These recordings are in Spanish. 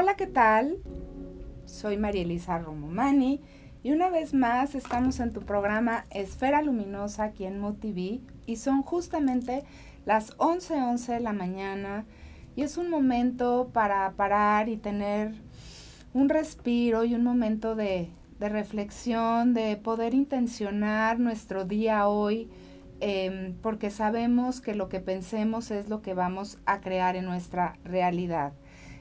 Hola, ¿qué tal? Soy María Elisa Romomani y una vez más estamos en tu programa Esfera Luminosa aquí en MoTV y son justamente las 11:11 de la mañana y es un momento para parar y tener un respiro y un momento de, reflexión, de poder intencionar nuestro día hoy, em, porque sabemos que lo que pensemos es lo que vamos a crear en nuestra realidad.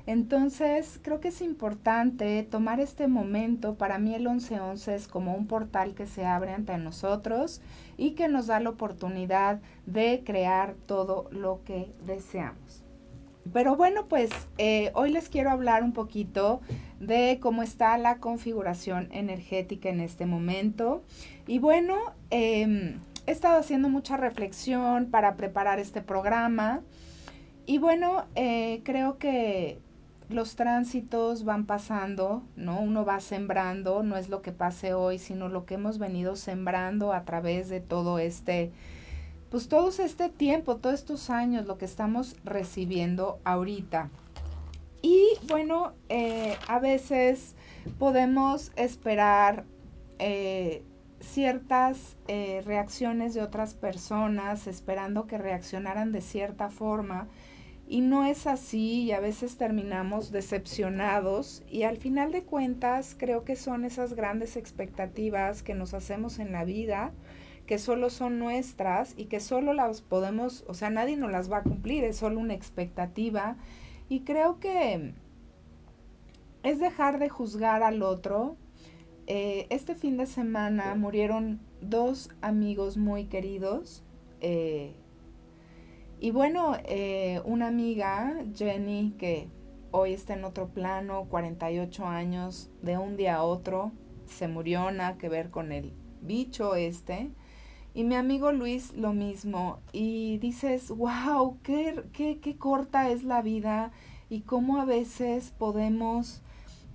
Entonces, creo que es importante tomar este momento. Para mí el 1111 es como un portal que se abre ante nosotros y que nos da la oportunidad de crear todo lo que deseamos. Pero bueno, pues eh, hoy les quiero hablar un poquito de cómo está la configuración energética en este momento. Y bueno, em, he estado haciendo mucha reflexión para preparar este programa. Y bueno, eh, creo que los tránsitos van pasando, ¿no? Uno va sembrando, no es lo que pase hoy, sino lo que hemos venido sembrando a través de todo este, pues todo este tiempo, todos estos años, lo que estamos recibiendo ahorita. Y bueno, eh, a veces podemos esperar eh, ciertas eh, reacciones de otras personas, esperando que reaccionaran de cierta forma y no es así y a veces terminamos decepcionados y al final de cuentas creo que son esas grandes expectativas que nos hacemos en la vida que solo son nuestras y que solo las podemos, o sea, nadie nos las va a cumplir, es solo una expectativa y creo que es dejar de juzgar al otro. Eh, este fin de semana murieron dos amigos muy queridos. Eh, y bueno, eh, una amiga, Jenny, que hoy está en otro plano, 48 años, de un día a otro, se murió, nada que ver con el bicho este. Y mi amigo Luis lo mismo. Y dices, wow, qué, qué, qué corta es la vida y cómo a veces podemos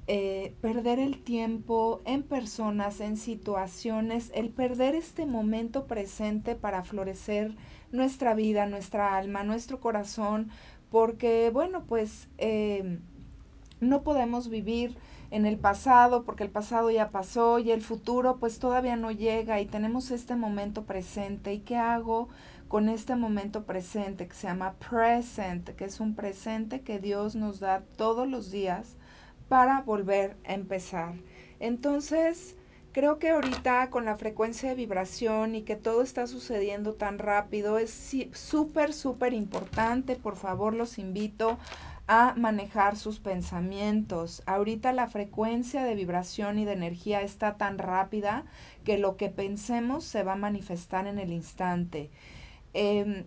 eh, perder el tiempo en personas, en situaciones, el perder este momento presente para florecer nuestra vida, nuestra alma, nuestro corazón, porque bueno, pues em, no podemos vivir en el pasado porque el pasado ya pasó y el futuro pues todavía no llega y tenemos este momento presente. ¿Y qué hago con este momento presente que se llama present, que es un presente que Dios nos da todos los días para volver a empezar? Entonces, Creo que ahorita con la frecuencia de vibración y que todo está sucediendo tan rápido es súper, súper importante. Por favor, los invito a manejar sus pensamientos. Ahorita la frecuencia de vibración y de energía está tan rápida que lo que pensemos se va a manifestar en el instante. Em,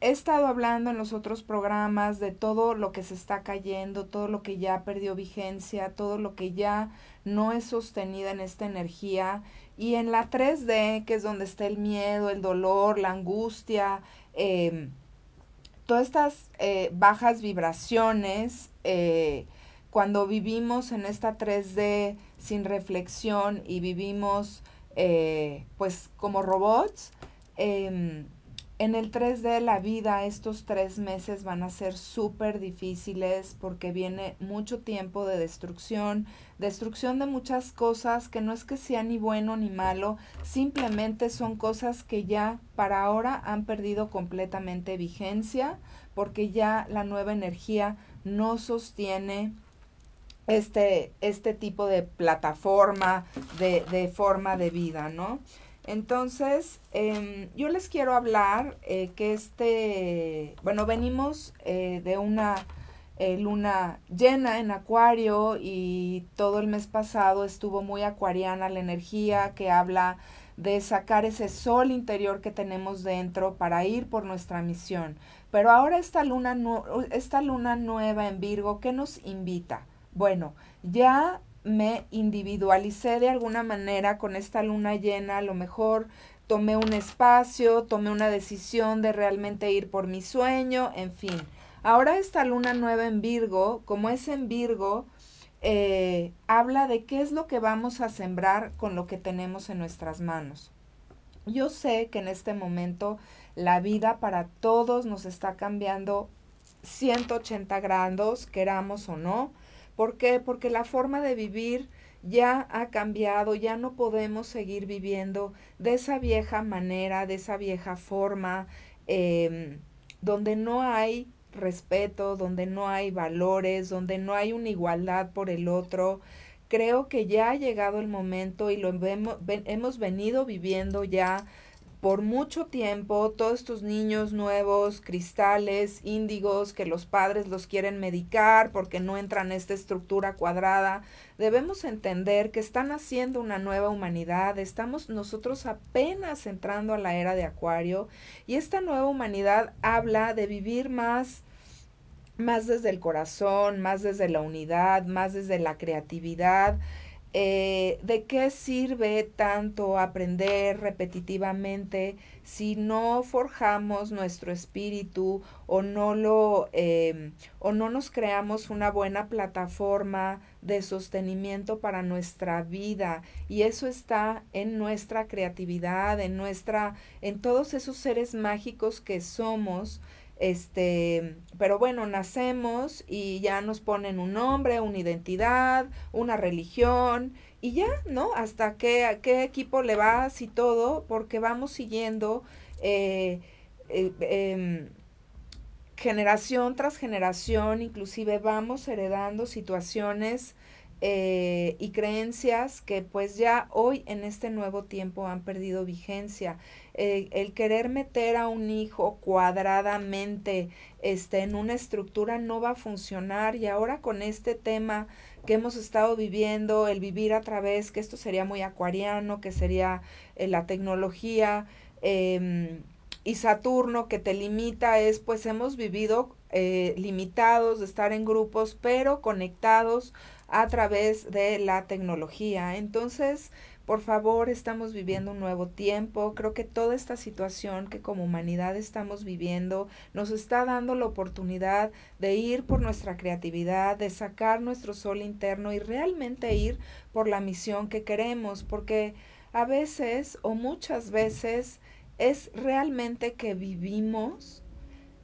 he estado hablando en los otros programas de todo lo que se está cayendo, todo lo que ya perdió vigencia, todo lo que ya no es sostenida en esta energía. Y en la 3D, que es donde está el miedo, el dolor, la angustia, em, todas estas eh, bajas vibraciones, eh, cuando vivimos en esta 3D sin reflexión y vivimos eh, pues como robots, em, en el 3D la vida, estos tres meses van a ser súper difíciles porque viene mucho tiempo de destrucción, destrucción de muchas cosas que no es que sea ni bueno ni malo, simplemente son cosas que ya para ahora han perdido completamente vigencia porque ya la nueva energía no sostiene este, este tipo de plataforma, de, de forma de vida, ¿no? Entonces, em, yo les quiero hablar eh, que este, bueno, venimos eh, de una eh, luna llena en acuario y todo el mes pasado estuvo muy acuariana la energía que habla de sacar ese sol interior que tenemos dentro para ir por nuestra misión. Pero ahora esta luna, esta luna nueva en Virgo, ¿qué nos invita? Bueno, ya me individualicé de alguna manera con esta luna llena, a lo mejor tomé un espacio, tomé una decisión de realmente ir por mi sueño, en fin. Ahora esta luna nueva en Virgo, como es en Virgo, eh, habla de qué es lo que vamos a sembrar con lo que tenemos en nuestras manos. Yo sé que en este momento la vida para todos nos está cambiando 180 grados, queramos o no ¿Por qué? Porque la forma de vivir ya ha cambiado, ya no podemos seguir viviendo de esa vieja manera, de esa vieja forma, em, donde no hay respeto, donde no hay valores, donde no hay una igualdad por el otro. Creo que ya ha llegado el momento y lo hemos venido viviendo ya por mucho tiempo todos estos niños nuevos, cristales, índigos, que los padres los quieren medicar porque no entran en esta estructura cuadrada, debemos entender que están haciendo una nueva humanidad, estamos nosotros apenas entrando a la era de Acuario y esta nueva humanidad habla de vivir más más desde el corazón, más desde la unidad, más desde la creatividad, eh, ¿De qué sirve tanto aprender repetitivamente si no forjamos nuestro espíritu o no lo em, o no nos creamos una buena plataforma de sostenimiento para nuestra vida? Y eso está en nuestra creatividad, en nuestra, en todos esos seres mágicos que somos este, pero bueno, nacemos y ya nos ponen un nombre, una identidad, una religión y ya, ¿no? Hasta qué, qué equipo le vas y todo, porque vamos siguiendo eh, eh, em, generación tras generación, inclusive vamos heredando situaciones eh, y creencias que pues ya hoy en este nuevo tiempo han perdido vigencia. Eh, el querer meter a un hijo cuadradamente este, en una estructura no va a funcionar y ahora con este tema que hemos estado viviendo, el vivir a través, que esto sería muy acuariano, que sería eh, la tecnología, em, y Saturno que te limita es pues hemos vivido limitados de estar en grupos pero conectados a través de la tecnología. Entonces, por favor, estamos viviendo un nuevo tiempo. Creo que toda esta situación que como humanidad estamos viviendo nos está dando la oportunidad de ir por nuestra creatividad, de sacar nuestro sol interno y realmente ir por la misión que queremos, porque a veces o muchas veces es realmente que vivimos,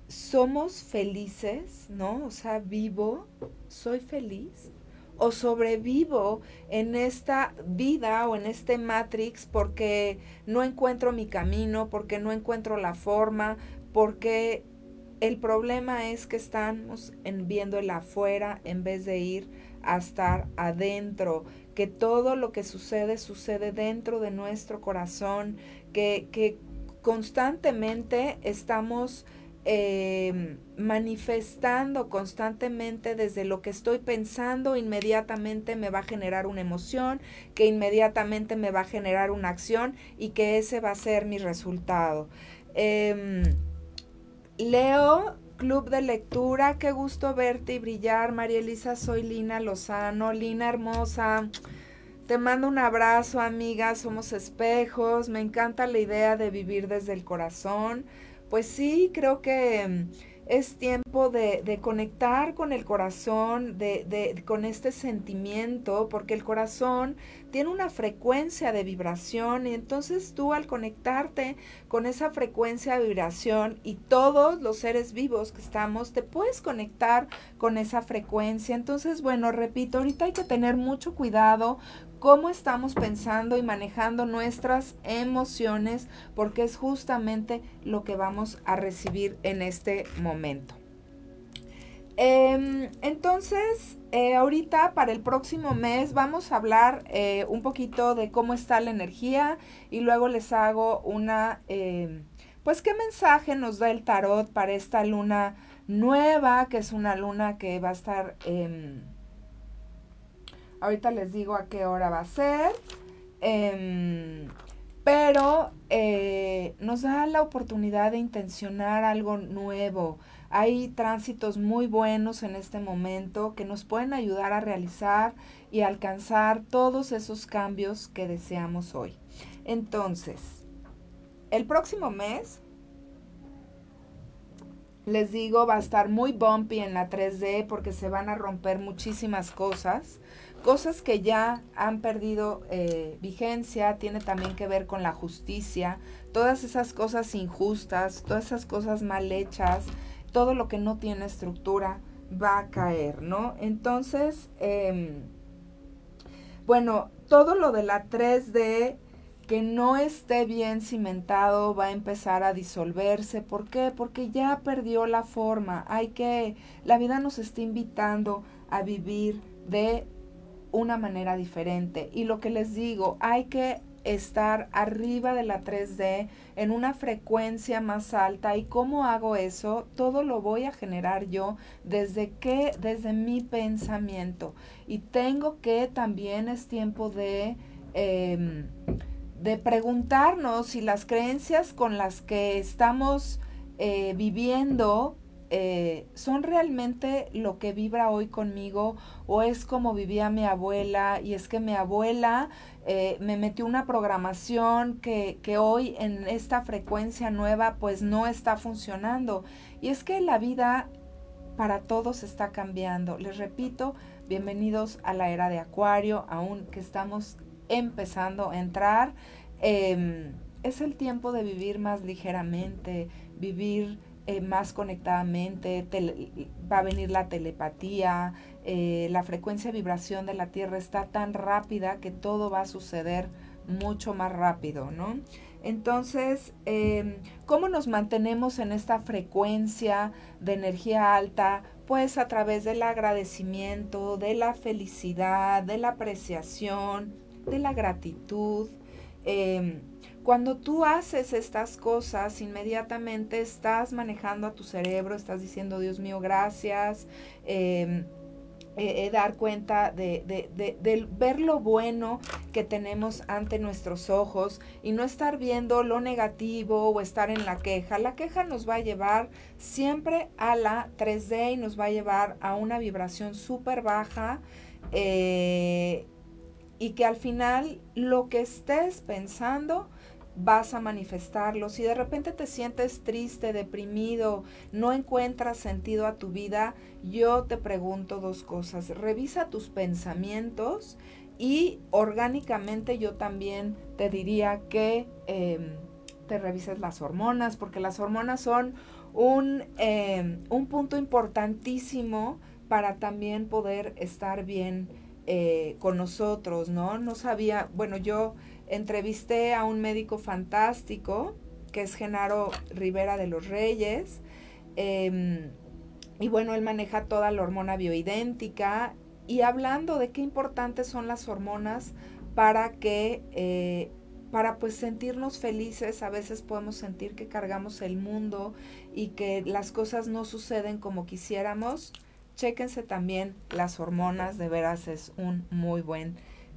somos felices, ¿no? O sea, vivo, soy feliz o sobrevivo en esta vida o en este matrix porque no encuentro mi camino, porque no encuentro la forma, porque el problema es que estamos en viendo el afuera en vez de ir a estar adentro, que todo lo que sucede sucede dentro de nuestro corazón, que, que constantemente estamos eh, manifestando constantemente desde lo que estoy pensando, inmediatamente me va a generar una emoción, que inmediatamente me va a generar una acción y que ese va a ser mi resultado. Em, Leo, Club de Lectura, qué gusto verte y brillar. María Elisa, soy Lina Lozano. Lina hermosa. Te mando un abrazo, amiga. Somos espejos. Me encanta la idea de vivir desde el corazón pues sí, creo que mm, es tiempo de, de conectar con el corazón, de, de, con este sentimiento, porque el corazón tiene una frecuencia de vibración y entonces tú al conectarte con esa frecuencia de vibración y todos los seres vivos que estamos, te puedes conectar con esa frecuencia. Entonces, bueno, repito, ahorita hay que tener mucho cuidado cómo estamos pensando y manejando nuestras emociones, porque es justamente lo que vamos a recibir en este momento. Em, entonces, eh, ahorita para el próximo mes vamos a hablar eh, un poquito de cómo está la energía y luego les hago una, em, pues qué mensaje nos da el tarot para esta luna nueva, que es una luna que va a estar... Em, Ahorita les digo a qué hora va a ser. Em, pero eh, nos da la oportunidad de intencionar algo nuevo. Hay tránsitos muy buenos en este momento que nos pueden ayudar a realizar y alcanzar todos esos cambios que deseamos hoy. Entonces, el próximo mes, les digo, va a estar muy bumpy en la 3D porque se van a romper muchísimas cosas cosas que ya han perdido eh, vigencia, tiene también que ver con la justicia, todas esas cosas injustas, todas esas cosas mal hechas, todo lo que no tiene estructura, va a caer, ¿no? Entonces, em, bueno, todo lo de la 3D que no esté bien cimentado va a empezar a disolverse. ¿Por qué? Porque ya perdió la forma. Hay que, la vida nos está invitando a vivir de una manera diferente. Y lo que les digo, hay que estar arriba de la 3D en una frecuencia más alta y cómo hago eso todo lo voy a generar yo desde que desde mi pensamiento. Y tengo que también es tiempo de em, de preguntarnos si las creencias con las que estamos eh, viviendo eh, son realmente lo que vibra hoy conmigo o es como vivía mi abuela y es que mi abuela eh, me metió una programación que, que hoy en esta frecuencia nueva pues no está funcionando y es que la vida para todos está cambiando. Les repito, bienvenidos a la era de Acuario, aún que estamos empezando a entrar. Em, es el tiempo de vivir más ligeramente, vivir eh, más conectadamente, va a venir la telepatía, eh, la frecuencia de vibración de la Tierra está tan rápida que todo va a suceder mucho más rápido, ¿no? Entonces, em, ¿cómo nos mantenemos en esta frecuencia de energía alta? Pues a través del agradecimiento, de la felicidad, de la apreciación, de la gratitud. Em, cuando tú haces estas cosas, inmediatamente estás manejando a tu cerebro, estás diciendo, Dios mío, gracias. Eh, dar cuenta de, de, de, ver lo bueno que tenemos ante nuestros ojos y no estar viendo lo negativo o estar en la queja. La queja nos va a llevar siempre a la 3D y nos va a llevar a una vibración súper baja. Eh, y que al final lo que estés pensando vas a manifestarlo. Si de repente te sientes triste, deprimido, no encuentras sentido a tu vida, yo te pregunto dos cosas. Revisa tus pensamientos y orgánicamente yo también te diría que em, te revises las hormonas, porque las hormonas son un, em, un punto importantísimo para también poder estar bien eh, con nosotros, ¿no? No sabía, bueno, yo entrevisté a un médico fantástico, que es Genaro Rivera de los Reyes, em, y bueno, él maneja toda la hormona bioidéntica, y hablando de qué importantes son las hormonas para que... Eh, para pues sentirnos felices, a veces podemos sentir que cargamos el mundo y que las cosas no suceden como quisiéramos. Chéquense también las hormonas, de veras es un muy buen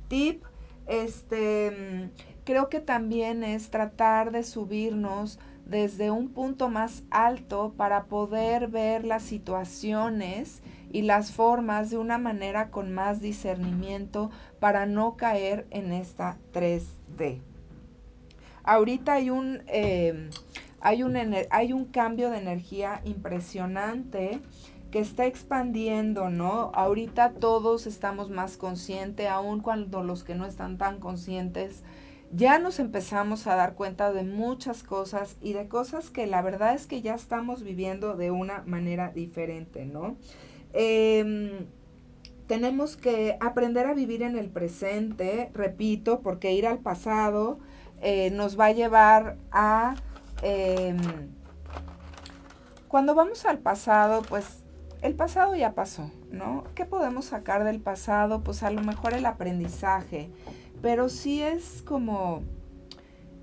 tip. Este, mm, creo que también es tratar de subirnos desde un punto más alto para poder ver las situaciones y las formas de una manera con más discernimiento para no caer en esta 3D. Ahorita hay un, eh, hay un, hay un cambio de energía impresionante que está expandiendo, ¿no? Ahorita todos estamos más conscientes, aun cuando los que no están tan conscientes, ya nos empezamos a dar cuenta de muchas cosas y de cosas que la verdad es que ya estamos viviendo de una manera diferente, ¿no? Em, tenemos que aprender a vivir en el presente, repito, porque ir al pasado eh, nos va a llevar a... Em, cuando vamos al pasado, pues el pasado ya pasó, ¿no? ¿Qué podemos sacar del pasado? Pues a lo mejor el aprendizaje, pero sí es como,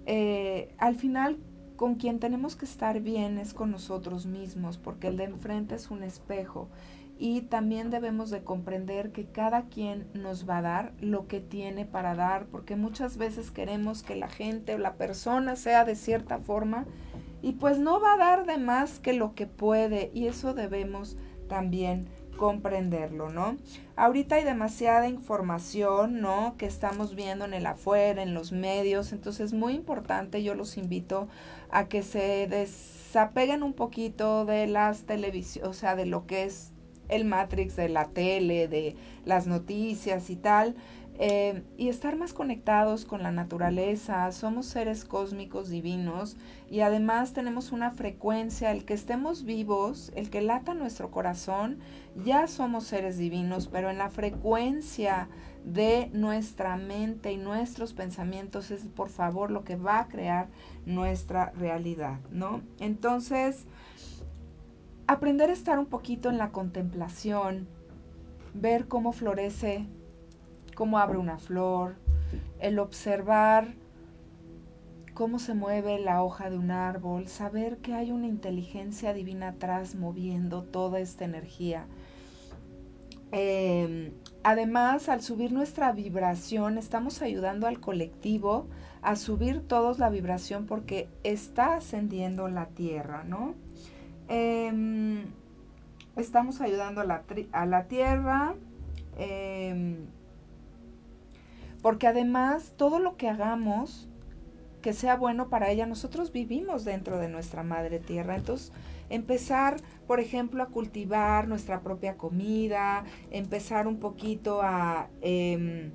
eh, al final, con quien tenemos que estar bien es con nosotros mismos, porque el de enfrente es un espejo. Y también debemos de comprender que cada quien nos va a dar lo que tiene para dar, porque muchas veces queremos que la gente o la persona sea de cierta forma y pues no va a dar de más que lo que puede y eso debemos también comprenderlo, ¿no? Ahorita hay demasiada información, ¿no? Que estamos viendo en el afuera, en los medios, entonces es muy importante, yo los invito a que se desapeguen un poquito de las televisiones, o sea, de lo que es el Matrix de la tele, de las noticias y tal. Eh, y estar más conectados con la naturaleza. Somos seres cósmicos divinos y además tenemos una frecuencia, el que estemos vivos, el que lata nuestro corazón, ya somos seres divinos, pero en la frecuencia de nuestra mente y nuestros pensamientos es por favor lo que va a crear nuestra realidad, ¿no? Entonces, aprender a estar un poquito en la contemplación, ver cómo florece cómo abre una flor, el observar cómo se mueve la hoja de un árbol, saber que hay una inteligencia divina atrás moviendo toda esta energía. Em, además, al subir nuestra vibración, estamos ayudando al colectivo a subir todos la vibración porque está ascendiendo la tierra, ¿no? Em, estamos ayudando a la, a la tierra. Em, porque además todo lo que hagamos que sea bueno para ella, nosotros vivimos dentro de nuestra madre tierra. Entonces, empezar, por ejemplo, a cultivar nuestra propia comida, empezar un poquito a em,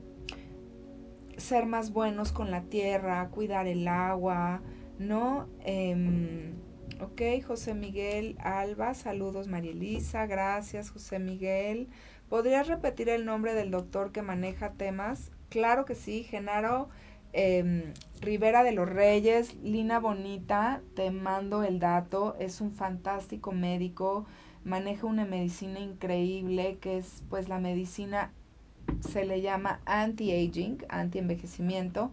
ser más buenos con la tierra, cuidar el agua, ¿no? Em, ok, José Miguel Alba, saludos María Elisa, gracias José Miguel. ¿Podrías repetir el nombre del doctor que maneja temas Claro que sí, Genaro em, Rivera de los Reyes, Lina Bonita, te mando el dato, es un fantástico médico, maneja una medicina increíble que es pues la medicina se le llama anti-aging, anti-envejecimiento.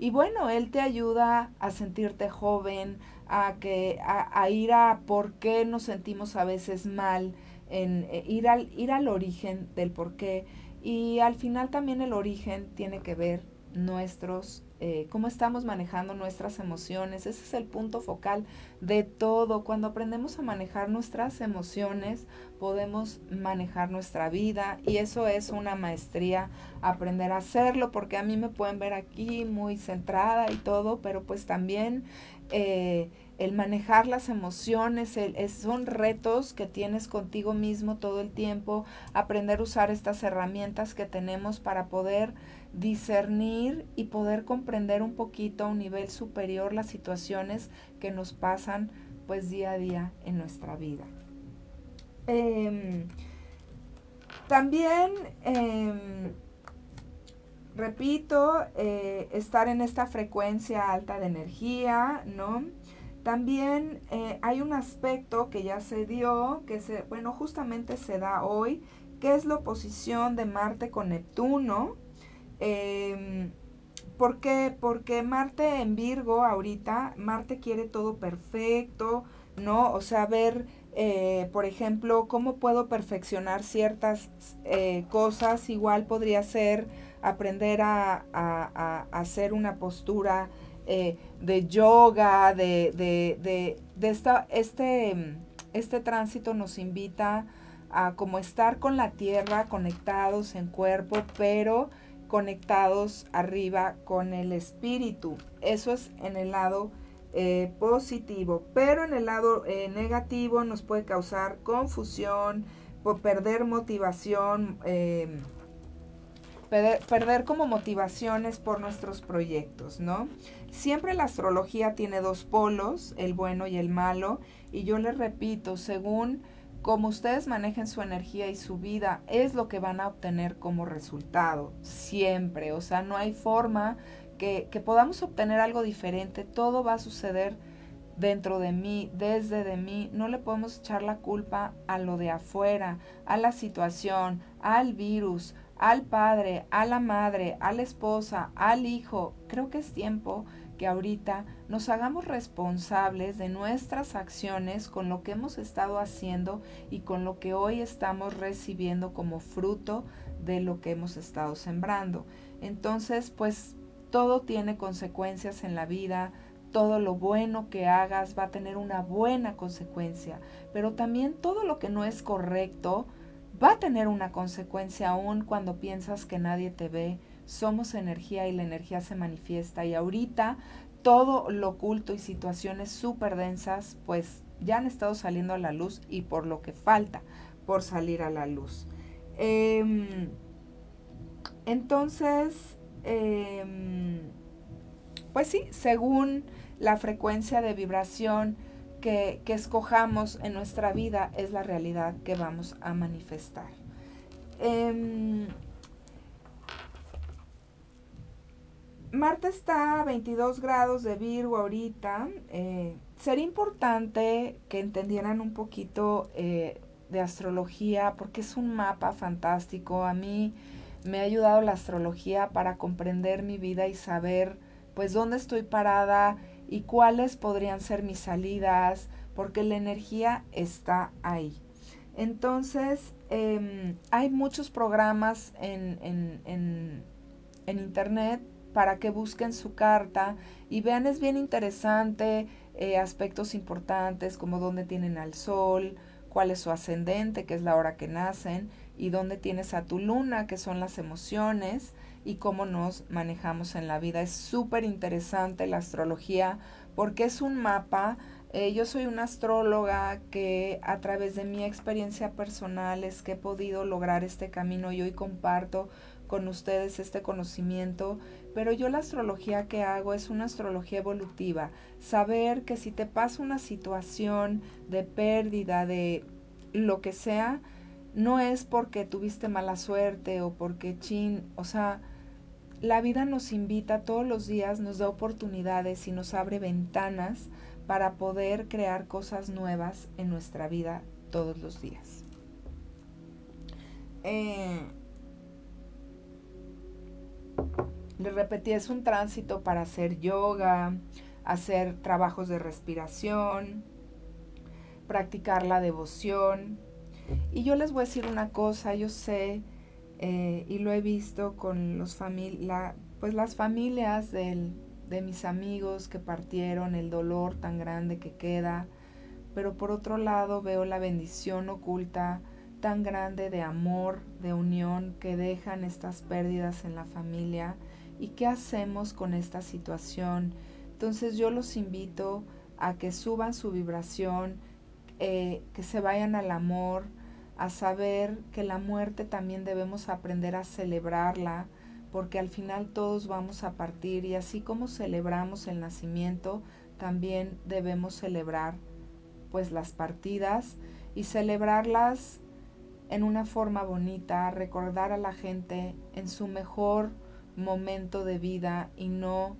Y bueno, él te ayuda a sentirte joven, a, que, a, ir a por qué nos sentimos a veces mal, en eh, ir, al, ir al origen del por qué. Y al final también el origen tiene que ver nuestros, eh, cómo estamos manejando nuestras emociones. Ese es el punto focal de todo. Cuando aprendemos a manejar nuestras emociones, podemos manejar nuestra vida y eso es una maestría, aprender a hacerlo, porque a mí me pueden ver aquí muy centrada y todo, pero pues también... Eh, el manejar las emociones, son retos que tienes contigo mismo todo el tiempo, aprender a usar estas herramientas que tenemos para poder discernir y poder comprender un poquito a un nivel superior las situaciones que nos pasan pues día a día en nuestra vida. Em, también, em, repito, eh, estar en esta frecuencia alta de energía, ¿no? También eh, hay un aspecto que ya se dio, que se, bueno, justamente se da hoy, que es la oposición de Marte con Neptuno. Em, ¿Por qué? Porque Marte en Virgo ahorita, Marte quiere todo perfecto, ¿no? O sea, ver, eh, por ejemplo, cómo puedo perfeccionar ciertas eh, cosas. Igual podría ser aprender a, a hacer una postura eh, de yoga, de, de, de, de esta, este, este tránsito nos invita a como estar con la tierra, conectados en cuerpo, pero conectados arriba con el espíritu. Eso es en el lado eh, positivo, pero en el lado eh, negativo nos puede causar confusión, por perder motivación, perder, como motivaciones por nuestros proyectos, ¿no? Siempre la astrología tiene dos polos, el bueno y el malo, y yo les repito, según como ustedes manejen su energía y su vida, es lo que van a obtener como resultado, siempre, o sea, no hay forma que, que podamos obtener algo diferente, todo va a suceder dentro de mí, desde de mí, no le podemos echar la culpa a lo de afuera, a la situación, al virus, al padre, a la madre, a la esposa, al hijo. Creo que es tiempo que ahorita nos hagamos responsables de nuestras acciones con lo que hemos estado haciendo y con lo que hoy estamos recibiendo como fruto de lo que hemos estado sembrando. Entonces, pues todo tiene consecuencias en la vida, todo lo bueno que hagas va a tener una buena consecuencia, pero también todo lo que no es correcto, va a tener una consecuencia aún cuando piensas que nadie te ve. Somos energía y la energía se manifiesta y ahorita todo lo oculto y situaciones súper densas pues ya han estado saliendo a la luz y por lo que falta por salir a la luz. Em, Entonces, em, pues sí, según la frecuencia de vibración que, escojamos en nuestra vida, es la realidad que vamos a manifestar. Em, Marte está a 22 grados de Virgo ahorita. Eh, sería importante que entendieran un poquito eh, de astrología porque es un mapa fantástico. A mí me ha ayudado la astrología para comprender mi vida y saber pues dónde estoy parada y cuáles podrían ser mis salidas porque la energía está ahí. Entonces, em, hay muchos programas en, en internet para que busquen su carta y vean, es bien interesante, eh, aspectos importantes como dónde tienen al sol, cuál es su ascendente, que es la hora que nacen, y dónde tienes a tu luna, que son las emociones, y cómo nos manejamos en la vida. Es súper interesante la astrología porque es un mapa. Eh, yo soy una astróloga que a través de mi experiencia personal es que he podido lograr este camino y hoy comparto con ustedes este conocimiento, pero yo la astrología que hago es una astrología evolutiva, saber que si te pasa una situación de pérdida, de lo que sea, no es porque tuviste mala suerte o porque chin, o sea, la vida nos invita todos los días, nos da oportunidades y nos abre ventanas para poder crear cosas nuevas en nuestra vida todos los días. Eh, le repetí, es un tránsito para hacer yoga, hacer trabajos de respiración, practicar la devoción. Y yo les voy a decir una cosa, yo sé eh, y lo he visto con los pues las familias de mis amigos que partieron, el dolor tan grande que queda, pero por otro lado veo la bendición oculta tan grande de amor, de unión que dejan estas pérdidas en la familia y qué hacemos con esta situación. Entonces yo los invito a que suban su vibración, eh, que se vayan al amor, a saber que la muerte también debemos aprender a celebrarla, porque al final todos vamos a partir y así como celebramos el nacimiento, también debemos celebrar pues las partidas y celebrarlas en una forma bonita, recordar a la gente en su mejor momento de vida y no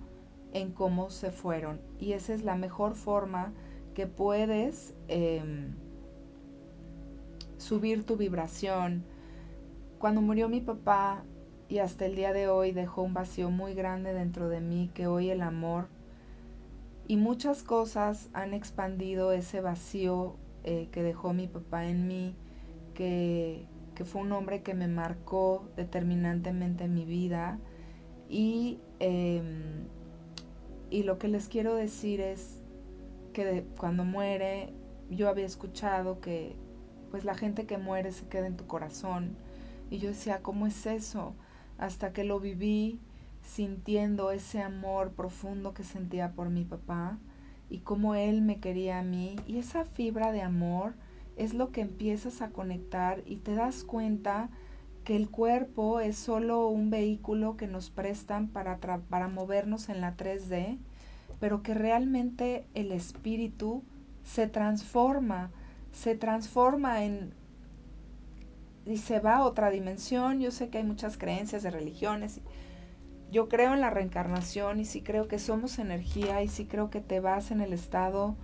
en cómo se fueron. Y esa es la mejor forma que puedes em, subir tu vibración. Cuando murió mi papá y hasta el día de hoy dejó un vacío muy grande dentro de mí que hoy el amor y muchas cosas han expandido ese vacío eh, que dejó mi papá en mí que, fue un hombre que me marcó determinantemente en mi vida. Y, em, y lo que les quiero decir es que cuando muere, yo había escuchado que pues la gente que muere se queda en tu corazón. Y yo decía, ¿cómo es eso? Hasta que lo viví sintiendo ese amor profundo que sentía por mi papá y cómo él me quería a mí. Y esa fibra de amor es lo que empiezas a conectar y te das cuenta que el cuerpo es solo un vehículo que nos prestan para, para movernos en la 3D, pero que realmente el espíritu se transforma, se transforma en y se va a otra dimensión. Yo sé que hay muchas creencias de religiones. Yo creo en la reencarnación y sí creo que somos energía y sí creo que te vas en el estado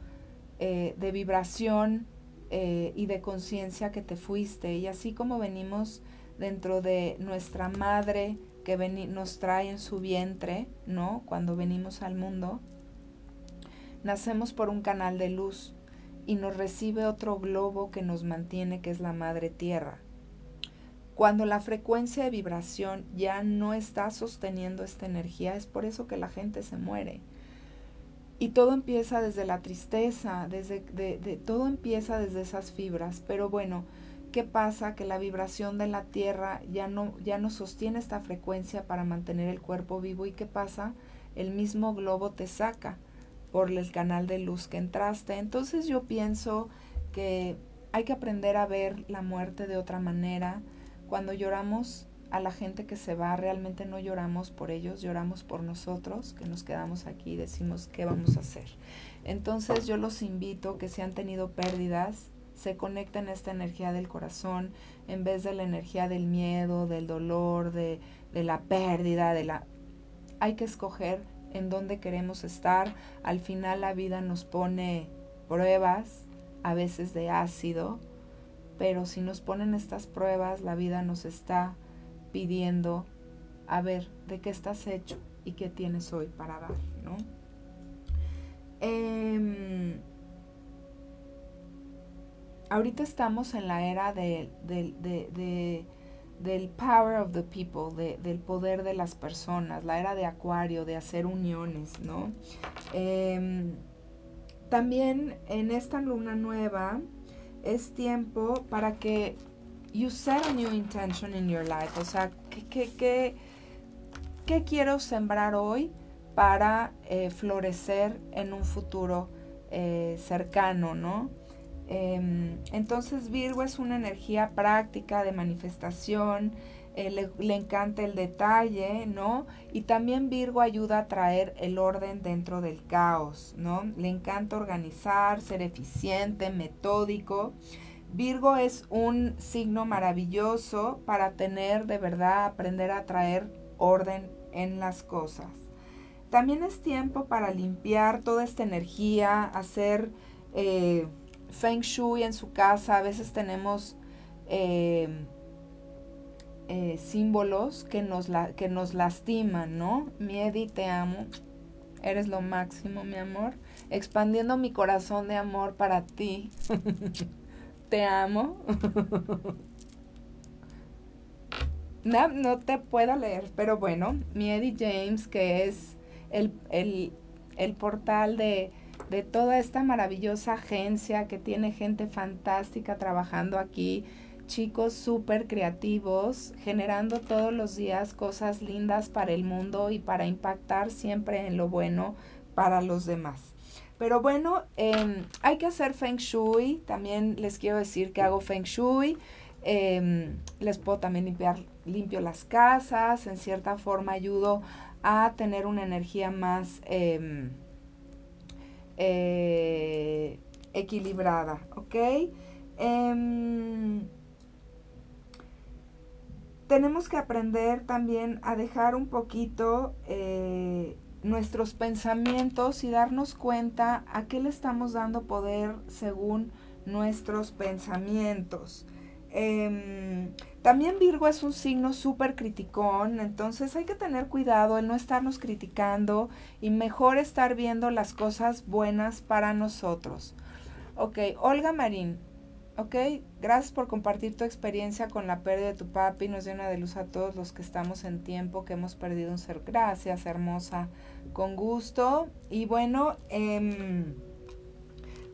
eh, de vibración eh, y de conciencia que te fuiste. Y así como venimos dentro de nuestra madre que nos trae en su vientre, ¿no? Cuando venimos al mundo, nacemos por un canal de luz y nos recibe otro globo que nos mantiene, que es la madre tierra. Cuando la frecuencia de vibración ya no está sosteniendo esta energía, es por eso que la gente se muere y todo empieza desde la tristeza, desde, de, todo empieza desde esas fibras. Pero bueno, ¿qué pasa? Que la vibración de la Tierra ya no, ya no sostiene esta frecuencia para mantener el cuerpo vivo. ¿Y qué pasa? El mismo globo te saca por el canal de luz que entraste. Entonces yo pienso que hay que aprender a ver la muerte de otra manera. Cuando lloramos a la gente que se va, realmente no lloramos por ellos, lloramos por nosotros, que nos quedamos aquí y decimos qué vamos a hacer. Entonces yo los invito que si han tenido pérdidas, se conecten a esta energía del corazón en vez de la energía del miedo, del dolor, de, de la pérdida, de la... Hay que escoger en dónde queremos estar. Al final la vida nos pone pruebas, a veces de ácido, pero si nos ponen estas pruebas, la vida nos está pidiendo, a ver, ¿de qué estás hecho y qué tienes hoy para dar? ¿no? Em, ahorita estamos en la era de, del power of the people, del poder de las personas, la era de acuario, de hacer uniones, ¿no? Em, también en esta luna nueva es tiempo para que you set a new intention in your life. O sea, ¿qué, qué, qué, quiero sembrar hoy para eh, florecer en un futuro eh, cercano, ¿no? Em, entonces Virgo es una energía práctica de manifestación, eh, le, encanta el detalle, ¿no? Y también Virgo ayuda a traer el orden dentro del caos, ¿no? Le encanta organizar, ser eficiente, metódico. Virgo es un signo maravilloso para tener de verdad, aprender a traer orden en las cosas. También es tiempo para limpiar toda esta energía, hacer eh, feng shui en su casa. A veces tenemos eh, eh, símbolos que nos, que nos lastiman, ¿no? Miedi, te amo. Eres lo máximo, mi amor. Expandiendo mi corazón de amor para ti. te amo. no, no, te puedo leer, pero bueno, mi Eddie James, que es el, el, portal de, de toda esta maravillosa agencia que tiene gente fantástica trabajando aquí, chicos súper creativos, generando todos los días cosas lindas para el mundo y para impactar siempre en lo bueno para los demás. Pero bueno, em, hay que hacer feng shui. También les quiero decir que hago feng shui. Em, les puedo también limpiar, limpio las casas. En cierta forma ayudo a tener una energía más em, eh, equilibrada. ¿Ok? tenemos que aprender también a dejar un poquito eh, nuestros pensamientos y darnos cuenta a qué le estamos dando poder según nuestros pensamientos. Em, también Virgo es un signo súper criticón, entonces hay que tener cuidado en no estarnos criticando y mejor estar viendo las cosas buenas para nosotros. Ok, Olga Marín, Ok, gracias por compartir tu experiencia con la pérdida de tu papi. Nos llena de luz a todos los que estamos en tiempo, que hemos perdido un ser. Gracias, hermosa. Con gusto. Y bueno, em,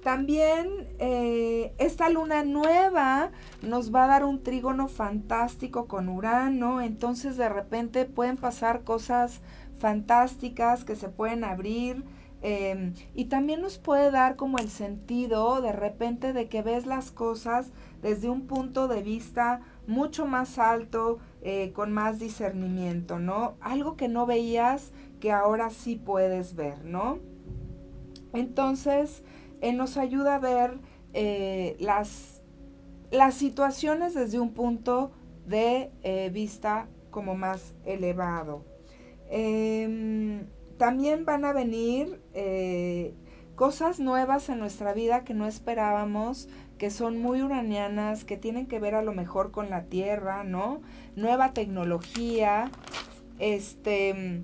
también eh, esta luna nueva nos va a dar un trígono fantástico con Urano. Entonces de repente pueden pasar cosas fantásticas que se pueden abrir Em, y también nos puede dar como el sentido de repente de que ves las cosas desde un punto de vista mucho más alto, eh, con más discernimiento, ¿no? Algo que no veías que ahora sí puedes ver, ¿no? Entonces, eh, nos ayuda a ver eh, las, las situaciones desde un punto de vista como más elevado. Em, también van a venir eh, cosas nuevas en nuestra vida que no esperábamos, que son muy uranianas, que tienen que ver a lo mejor con la Tierra, ¿no? Nueva tecnología. Este,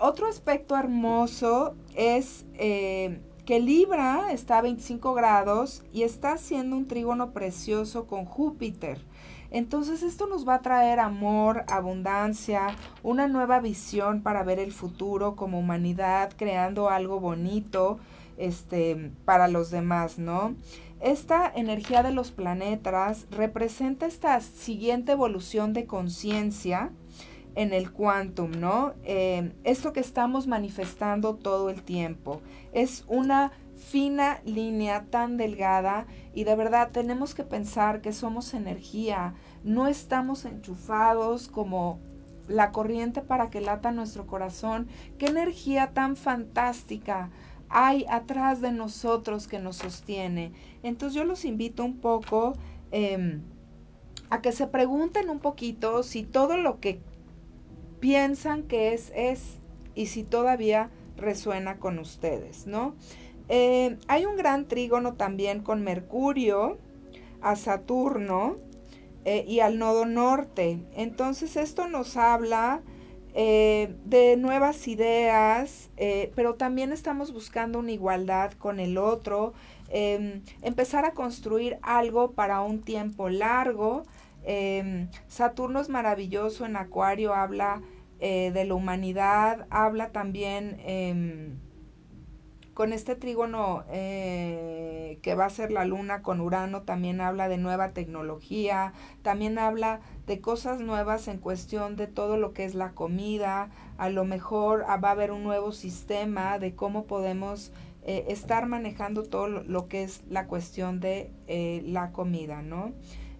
otro aspecto hermoso es eh, que Libra está a 25 grados y está haciendo un trígono precioso con Júpiter. Entonces esto nos va a traer amor, abundancia, una nueva visión para ver el futuro como humanidad, creando algo bonito este, para los demás, ¿no? Esta energía de los planetas representa esta siguiente evolución de conciencia en el quantum, ¿no? Eh, esto que estamos manifestando todo el tiempo. Es una fina línea tan delgada y de verdad tenemos que pensar que somos energía. no estamos enchufados como la corriente para que lata nuestro corazón. Qué energía tan fantástica hay atrás de nosotros que nos sostiene. Entonces yo los invito un poco em, a que se pregunten un poquito si todo lo que piensan que es, es, y si todavía resuena con ustedes, ¿no? Eh, hay un gran trígono también con Mercurio, a Saturno eh, y al nodo norte. Entonces esto nos habla eh, de nuevas ideas, pero también estamos buscando una igualdad con el otro, em, empezar a construir algo para un tiempo largo. Em, Saturno es maravilloso en Acuario, habla de la humanidad, habla también em, con este trígono eh, que va a ser la luna con Urano, también habla de nueva tecnología, también habla de cosas nuevas en cuestión de todo lo que es la comida, a lo mejor ah, va a haber un nuevo sistema de cómo podemos eh, estar manejando todo lo, que es la cuestión de eh, la comida, ¿no?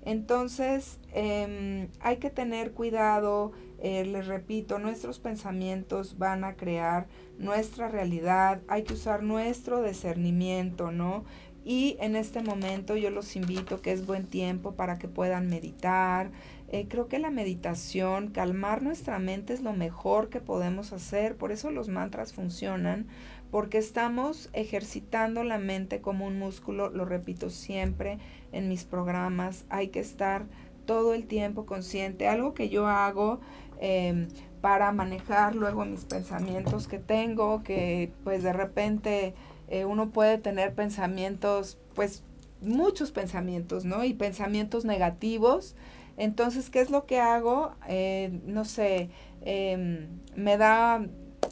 Entonces, em, hay que tener cuidado, les repito, nuestros pensamientos van a crear nuestra realidad, hay que usar nuestro discernimiento, ¿no? Y en este momento yo los invito que es buen tiempo para que puedan meditar. Eh, creo que la meditación, calmar nuestra mente es lo mejor que podemos hacer. Por eso los mantras funcionan, porque estamos ejercitando la mente como un músculo. Lo repito siempre en mis programas. Hay que estar todo el tiempo consciente. Algo que yo hago em, para manejar luego mis pensamientos que tengo, que pues de repente eh, uno puede tener pensamientos, pues muchos pensamientos, ¿no? Y pensamientos negativos. Entonces, ¿qué es lo que hago? Eh, no sé, em, me da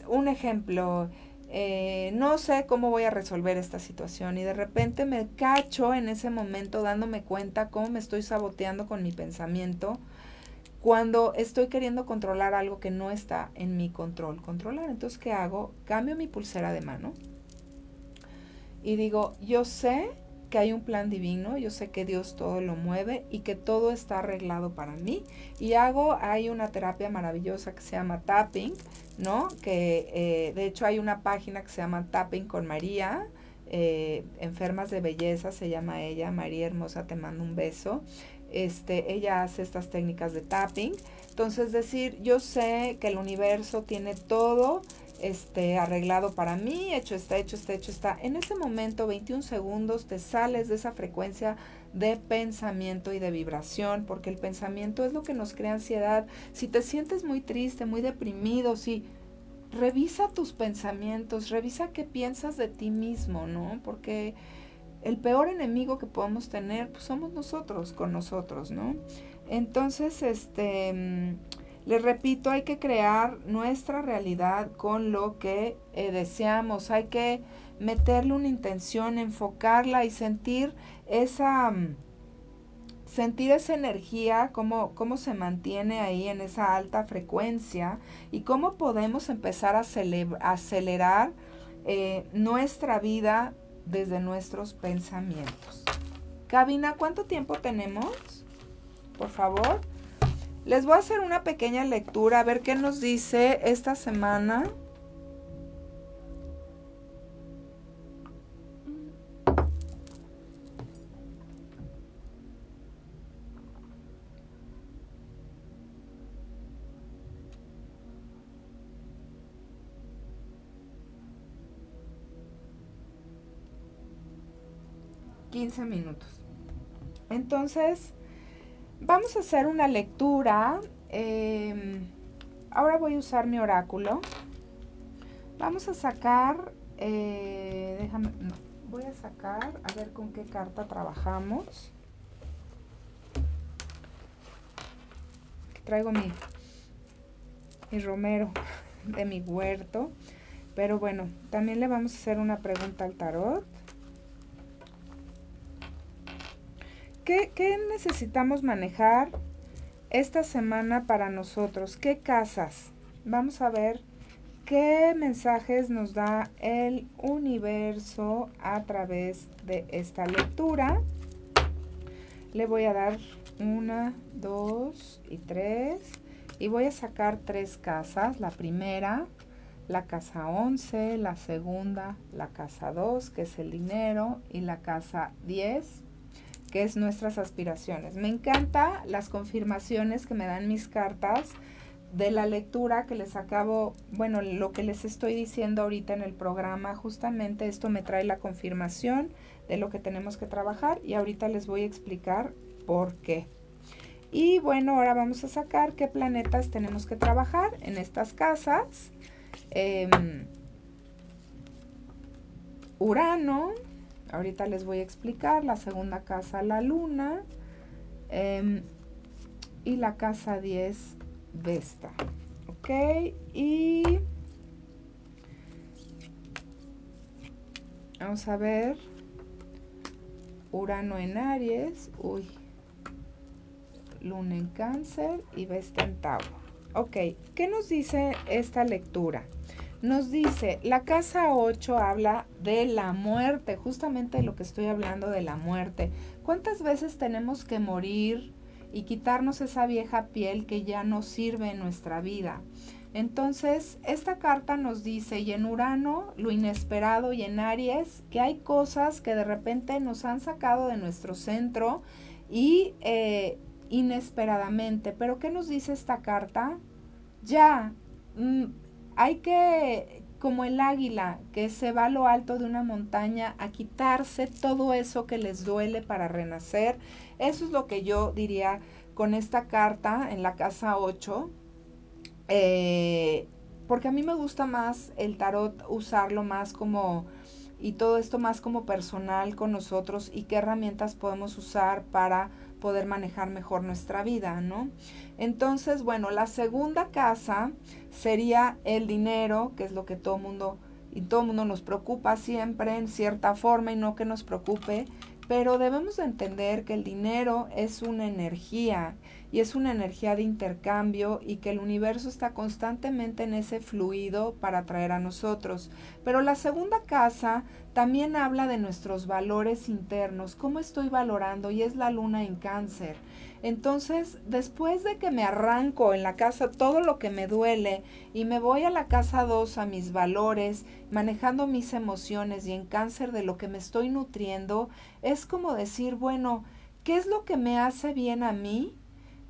un ejemplo. Eh, no sé cómo voy a resolver esta situación y de repente me cacho en ese momento dándome cuenta cómo me estoy saboteando con mi pensamiento cuando estoy queriendo controlar algo que no está en mi control. Controlar, entonces, ¿qué hago? Cambio mi pulsera de mano y digo, yo sé que hay un plan divino, yo sé que Dios todo lo mueve y que todo está arreglado para mí. Y hago, hay una terapia maravillosa que se llama Tapping, ¿no? Que eh, de hecho hay una página que se llama Tapping con María, eh, enfermas de belleza, se llama ella, María Hermosa, te mando un beso. Este, ella hace estas técnicas de tapping. Entonces, decir, yo sé que el universo tiene todo este, arreglado para mí, hecho está, hecho está, hecho está. En ese momento, 21 segundos, te sales de esa frecuencia de pensamiento y de vibración, porque el pensamiento es lo que nos crea ansiedad. Si te sientes muy triste, muy deprimido, si revisa tus pensamientos, revisa qué piensas de ti mismo, ¿no? Porque el peor enemigo que podemos tener pues somos nosotros con nosotros, ¿no? Entonces, este, mm, les repito, hay que crear nuestra realidad con lo que eh, deseamos, hay que meterle una intención, enfocarla y sentir esa, mm, sentir esa energía, cómo, cómo se mantiene ahí en esa alta frecuencia y cómo podemos empezar a acelerar eh, nuestra vida desde nuestros pensamientos. Cabina, ¿cuánto tiempo tenemos? Por favor. Les voy a hacer una pequeña lectura a ver qué nos dice esta semana 15 minutos. Entonces, vamos a hacer una lectura. Em, ahora voy a usar mi oráculo. Vamos a sacar, eh, déjame, voy a sacar, a ver con qué carta trabajamos. Traigo mi, mi romero de mi huerto. Pero bueno, también le vamos a hacer una pregunta al tarot. ¿Qué, necesitamos manejar esta semana para nosotros? ¿Qué casas? Vamos a ver qué mensajes nos da el universo a través de esta lectura. Le voy a dar Una, dos y tres. Y voy a sacar tres casas. La primera, la casa 11, la segunda, la casa 2, que es el dinero, y la casa 10, que es nuestras aspiraciones. Me encanta las confirmaciones que me dan mis cartas de la lectura que les acabo, bueno, lo que les estoy diciendo ahorita en el programa, justamente esto me trae la confirmación de lo que tenemos que trabajar y ahorita les voy a explicar por qué. Y bueno, ahora vamos a sacar qué planetas tenemos que trabajar en estas casas. Em, Urano, ahorita les voy a explicar, la segunda casa, la luna, em, y la casa 10, Vesta. Ok, y vamos a ver Urano en Aries, uy, Luna en Cáncer y Vesta en Tauro. Ok, ¿qué nos dice esta lectura? Nos dice, la casa 8 habla de la muerte, justamente de lo que estoy hablando de la muerte. ¿Cuántas veces tenemos que morir y quitarnos esa vieja piel que ya no sirve en nuestra vida? Entonces, esta carta nos dice, y en Urano, lo inesperado, y en Aries, que hay cosas que de repente nos han sacado de nuestro centro y eh, inesperadamente. Pero ¿qué nos dice esta carta? Ya, mm, hay que, como el águila que se va a lo alto de una montaña a quitarse todo eso que les duele para renacer. Eso es lo que yo diría con esta carta en la casa 8 eh, porque a mí me gusta más el tarot usarlo más como y todo esto más como personal con nosotros y qué herramientas podemos usar para poder manejar mejor nuestra vida, ¿no? Entonces, bueno, la segunda casa sería el dinero, que es lo que todo mundo y todo mundo nos preocupa siempre en cierta forma y no que nos preocupe, pero debemos entender que el dinero es una energía y es una energía de intercambio y que el universo está constantemente en ese fluido para atraer a nosotros. Pero la segunda casa también habla de nuestros valores internos, cómo estoy valorando y es la luna en cáncer. Entonces, después de que me arranco en la casa todo lo que me duele y me voy a la casa 2 a mis valores, manejando mis emociones y en cáncer de lo que me estoy nutriendo, es como decir, bueno, ¿qué es lo que me hace bien a mí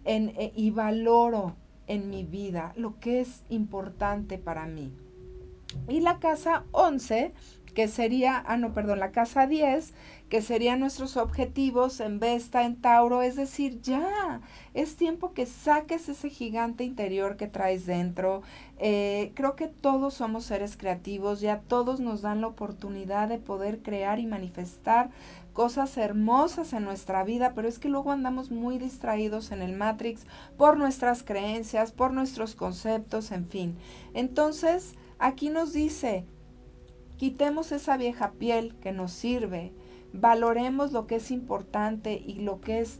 eh, y valoro en mi vida lo que es importante para mí? Y la casa 11 que sería, ah, no, perdón, la casa 10, que serían nuestros objetivos en Vesta, en Tauro, es decir, ya, es tiempo que saques ese gigante interior que traes dentro. Eh, creo que todos somos seres creativos, ya todos nos dan la oportunidad de poder crear y manifestar cosas hermosas en nuestra vida, pero es que luego andamos muy distraídos en el Matrix por nuestras creencias, por nuestros conceptos, en fin. Entonces, aquí nos dice, Quitemos esa vieja piel que nos sirve, valoremos lo que es importante y lo que es,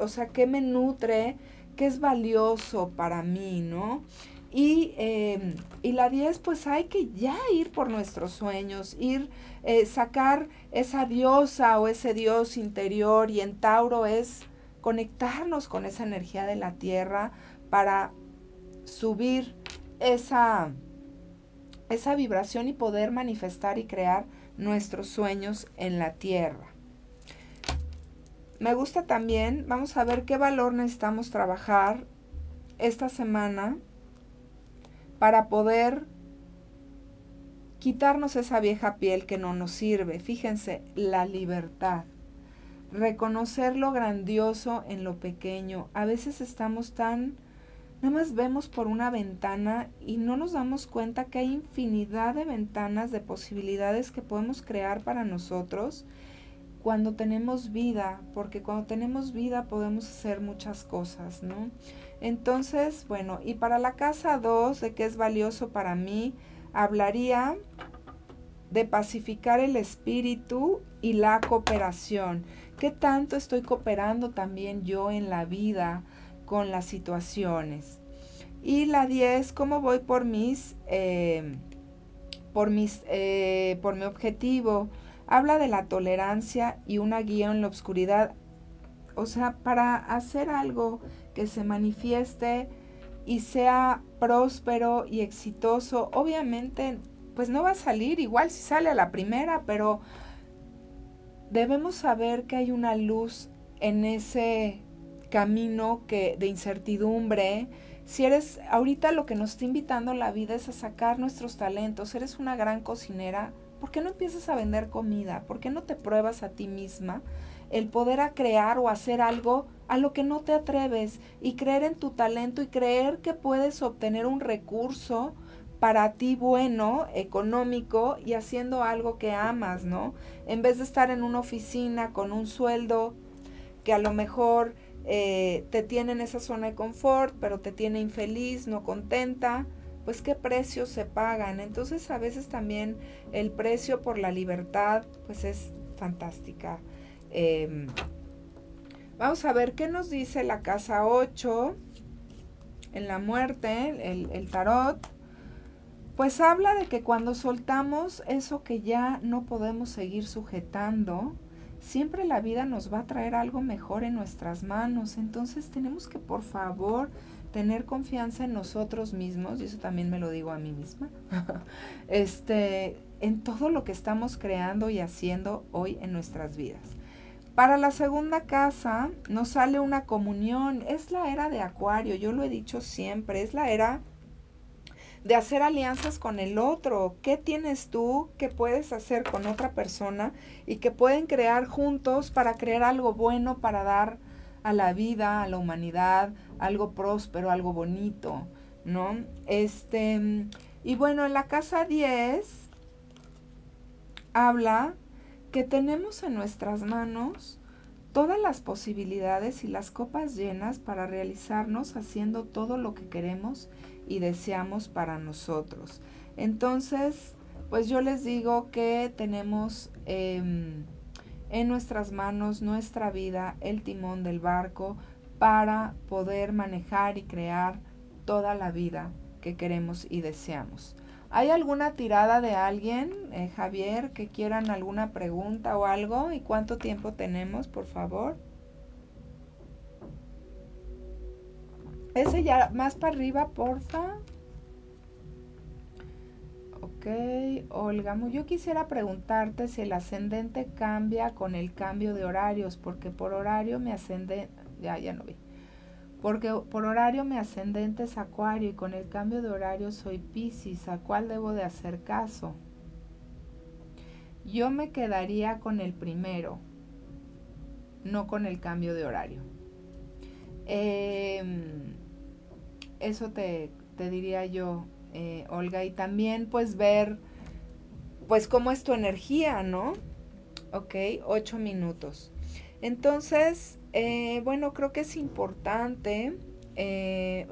o sea, que me nutre, que es valioso para mí, ¿no? Y, em, y, la 10, pues hay que ya ir por nuestros sueños, ir, eh, sacar esa diosa o ese dios interior y en Tauro es conectarnos con esa energía de la tierra para subir esa, esa vibración y poder manifestar y crear nuestros sueños en la tierra. Me gusta también, vamos a ver qué valor necesitamos trabajar esta semana para poder quitarnos esa vieja piel que no nos sirve. Fíjense, la libertad. Reconocer lo grandioso en lo pequeño. A veces estamos tan Nada más vemos por una ventana y no nos damos cuenta que hay infinidad de ventanas, de posibilidades que podemos crear para nosotros cuando tenemos vida, porque cuando tenemos vida podemos hacer muchas cosas, ¿no? Entonces, bueno, y para la casa 2, de qué es valioso para mí, hablaría de pacificar el espíritu y la cooperación. ¿Qué tanto estoy cooperando también yo en la vida? con las situaciones. Y la 10, ¿cómo voy por mis, eh, por mis, eh, por mi objetivo? Habla de la tolerancia y una guía en la oscuridad. O sea, para hacer algo que se manifieste y sea próspero y exitoso, obviamente, pues no va a salir igual si sale a la primera, pero debemos saber que hay una luz en ese camino que de incertidumbre. Si eres ahorita lo que nos está invitando la vida es a sacar nuestros talentos, eres una gran cocinera, ¿por qué no empiezas a vender comida? ¿Por qué no te pruebas a ti misma el poder a crear o hacer algo a lo que no te atreves y creer en tu talento y creer que puedes obtener un recurso para ti bueno, económico y haciendo algo que amas, ¿no? En vez de estar en una oficina con un sueldo que a lo mejor eh, te tiene en esa zona de confort, pero te tiene infeliz, no contenta, pues qué precios se pagan. Entonces a veces también el precio por la libertad, pues es fantástica. Em, vamos a ver qué nos dice la casa 8 en la muerte, el, el tarot. Pues habla de que cuando soltamos eso que ya no podemos seguir sujetando, siempre la vida nos va a traer algo mejor en nuestras manos. Entonces tenemos que por favor tener confianza en nosotros mismos, y eso también me lo digo a mí misma, este, en todo lo que estamos creando y haciendo hoy en nuestras vidas. Para la segunda casa nos sale una comunión, es la era de Acuario, yo lo he dicho siempre, es la era de hacer alianzas con el otro. ¿Qué tienes tú que puedes hacer con otra persona y que pueden crear juntos para crear algo bueno para dar a la vida, a la humanidad, algo próspero, algo bonito, ¿no? Este, y bueno, en la casa 10 habla que tenemos en nuestras manos todas las posibilidades y las copas llenas para realizarnos haciendo todo lo que queremos y deseamos para nosotros. Entonces, pues yo les digo que tenemos em, en nuestras manos nuestra vida, el timón del barco, para poder manejar y crear toda la vida que queremos y deseamos. ¿Hay alguna tirada de alguien, eh, Javier, que quieran alguna pregunta o algo? ¿Y cuánto tiempo tenemos, por favor? Ese ya más para arriba, porfa. Ok, Olga, yo quisiera preguntarte si el ascendente cambia con el cambio de horarios, porque por horario me ascende, ya, ya no vi. Porque por horario mi ascendente es Acuario y con el cambio de horario soy Pisces. ¿A cuál debo de hacer caso? Yo me quedaría con el primero, no con el cambio de horario. Eh, eso te, diría yo, eh, Olga. Y también pues ver pues cómo es tu energía, ¿no? Ok, ocho minutos. Entonces, eh, bueno, creo que es importante. Eh,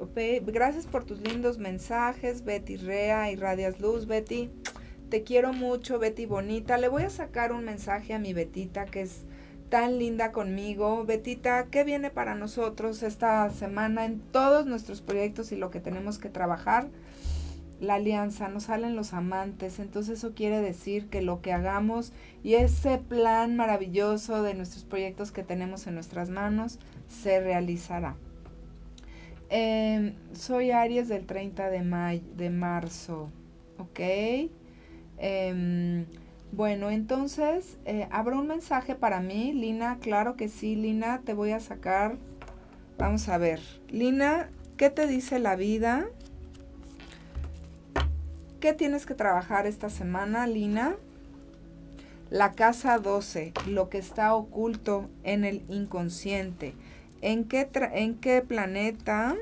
gracias por tus lindos mensajes, Betty Rea y Radias Luz, Betty. Te quiero mucho, Betty Bonita. Le voy a sacar un mensaje a mi Betita que es tan linda conmigo. Betita, ¿qué viene para nosotros esta semana en todos nuestros proyectos y lo que tenemos que trabajar? La alianza, nos salen los amantes, entonces eso quiere decir que lo que hagamos y ese plan maravilloso de nuestros proyectos que tenemos en nuestras manos se realizará. Em, soy Aries del 30 de, de marzo, ¿ok? Em, bueno, entonces, eh, ¿habrá un mensaje para mí, Lina? Claro que sí, Lina, te voy a sacar. Vamos a ver. Lina, ¿qué te dice la vida? ¿Qué tienes que trabajar esta semana, Lina? La casa 12, lo que está oculto en el inconsciente. ¿En qué, en qué planeta?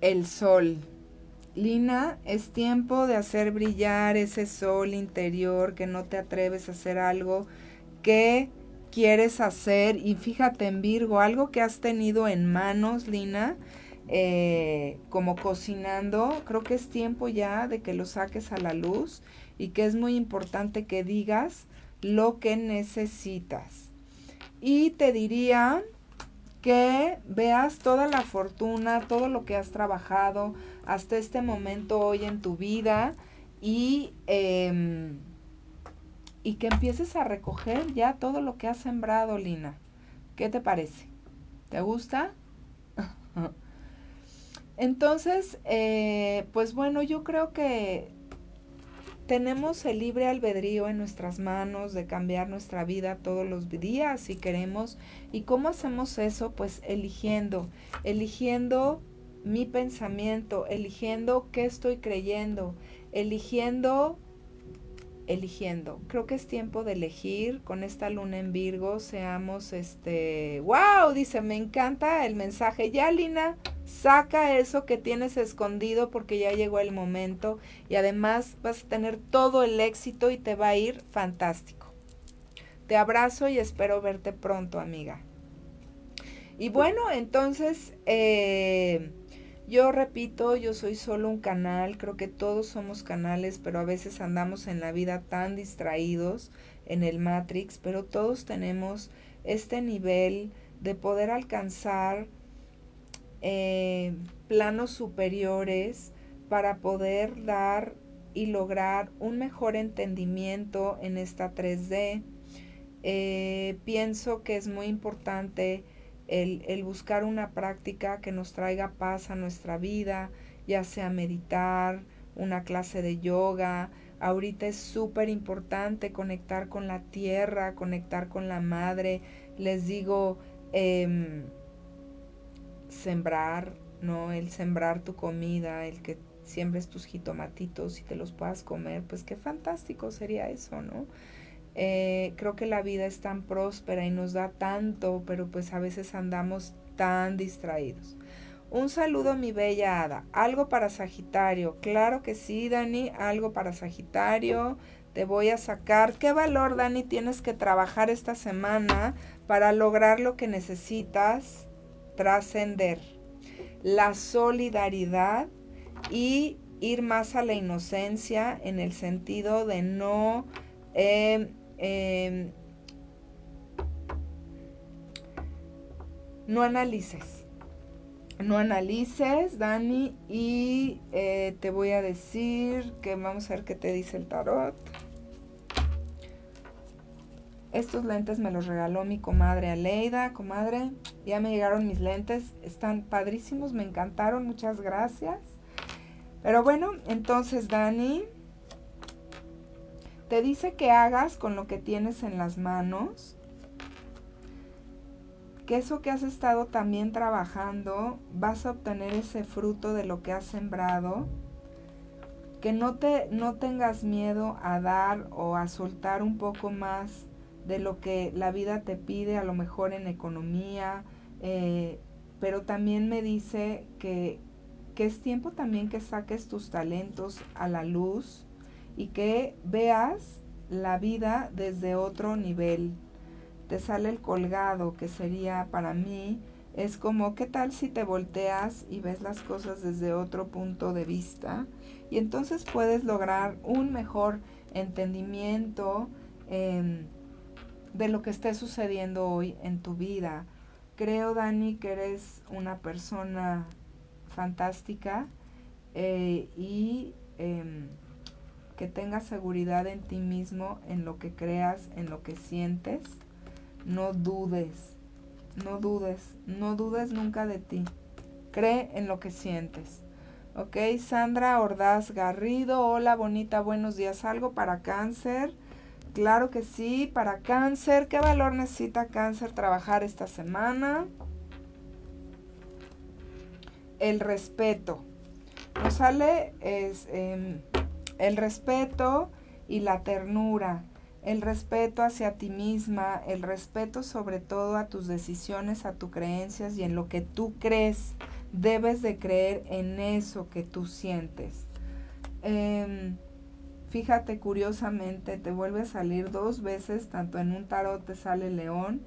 el sol. Lina, es tiempo de hacer brillar ese sol interior que no te atreves a hacer algo que quieres hacer. Y fíjate en Virgo, algo que has tenido en manos, Lina, eh, como cocinando, creo que es tiempo ya de que lo saques a la luz y que es muy importante que digas lo que necesitas. Y te diría que veas toda la fortuna, todo lo que has trabajado hasta este momento hoy en tu vida y, em, y que empieces a recoger ya todo lo que has sembrado, Lina. ¿Qué te parece? ¿Te gusta? Entonces, eh, pues bueno, yo creo que tenemos el libre albedrío en nuestras manos de cambiar nuestra vida todos los días si queremos. ¿Y cómo hacemos eso? Pues eligiendo, eligiendo mi pensamiento, eligiendo qué estoy creyendo, eligiendo eligiendo. Creo que es tiempo de elegir con esta luna en Virgo, seamos este, wow, dice, me encanta el mensaje. Ya, Lina, saca eso que tienes escondido porque ya llegó el momento y además vas a tener todo el éxito y te va a ir fantástico. Te abrazo y espero verte pronto, amiga. Y bueno, entonces, eh, yo repito, yo soy solo un canal, creo que todos somos canales, pero a veces andamos en la vida tan distraídos en el Matrix, pero todos tenemos este nivel de poder alcanzar eh, planos superiores para poder dar y lograr un mejor entendimiento en esta 3D. Eh, pienso que es muy importante el, buscar una práctica que nos traiga paz a nuestra vida, ya sea meditar, una clase de yoga. Ahorita es súper importante conectar con la tierra, conectar con la madre. Les digo, em, sembrar, ¿no? El sembrar tu comida, el que siembres tus jitomatitos y te los puedas comer, pues qué fantástico sería eso, ¿no? Eh, creo que la vida es tan próspera y nos da tanto, pero pues a veces andamos tan distraídos. Un saludo mi bella hada. Algo para Sagitario. Claro que sí, Dani. Algo para Sagitario. Te voy a sacar. ¿Qué valor, Dani, tienes que trabajar esta semana para lograr lo que necesitas trascender? La solidaridad y ir más a la inocencia en el sentido de no eh, Em, no analices. No analices, Dani, y eh, te voy a decir que vamos a ver qué te dice el tarot. Estos lentes me los regaló mi comadre Aleida. Comadre, ya me llegaron mis lentes. Están padrísimos, me encantaron. Muchas gracias. Pero bueno, entonces Dani, te dice que hagas con lo que tienes en las manos, que eso que has estado también trabajando, vas a obtener ese fruto de lo que has sembrado, que no, te, no tengas miedo a dar o a soltar un poco más de lo que la vida te pide, a lo mejor en economía, eh, pero también me dice que, que es tiempo también que saques tus talentos a la luz, y que veas la vida desde otro nivel. Te sale el colgado, que sería para mí, es como, ¿qué tal si te volteas y ves las cosas desde otro punto de vista? Y entonces puedes lograr un mejor entendimiento em, de lo que esté sucediendo hoy en tu vida. Creo, Dani, que eres una persona fantástica eh, y em, que tengas seguridad en ti mismo, en lo que creas, en lo que sientes. No dudes, no dudes, no dudes nunca de ti. Cree en lo que sientes. Ok, Sandra Ordaz Garrido, hola bonita, buenos días. ¿Algo para cáncer? Claro que sí, para cáncer. ¿Qué valor necesita cáncer trabajar esta semana? El respeto. Nos sale es, em, el respeto y la ternura, el respeto hacia ti misma, el respeto sobre todo a tus decisiones, a tus creencias y en lo que tú crees. Debes de creer en eso que tú sientes. Em, fíjate curiosamente, te vuelve a salir dos veces, tanto en un tarot te sale león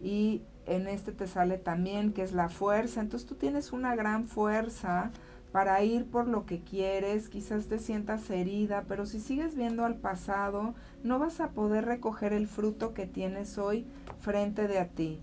y en este te sale también que es la fuerza. Entonces tú tienes una gran fuerza para ir por lo que quieres, quizás te sientas herida, pero si sigues viendo al pasado, no vas a poder recoger el fruto que tienes hoy frente de a ti.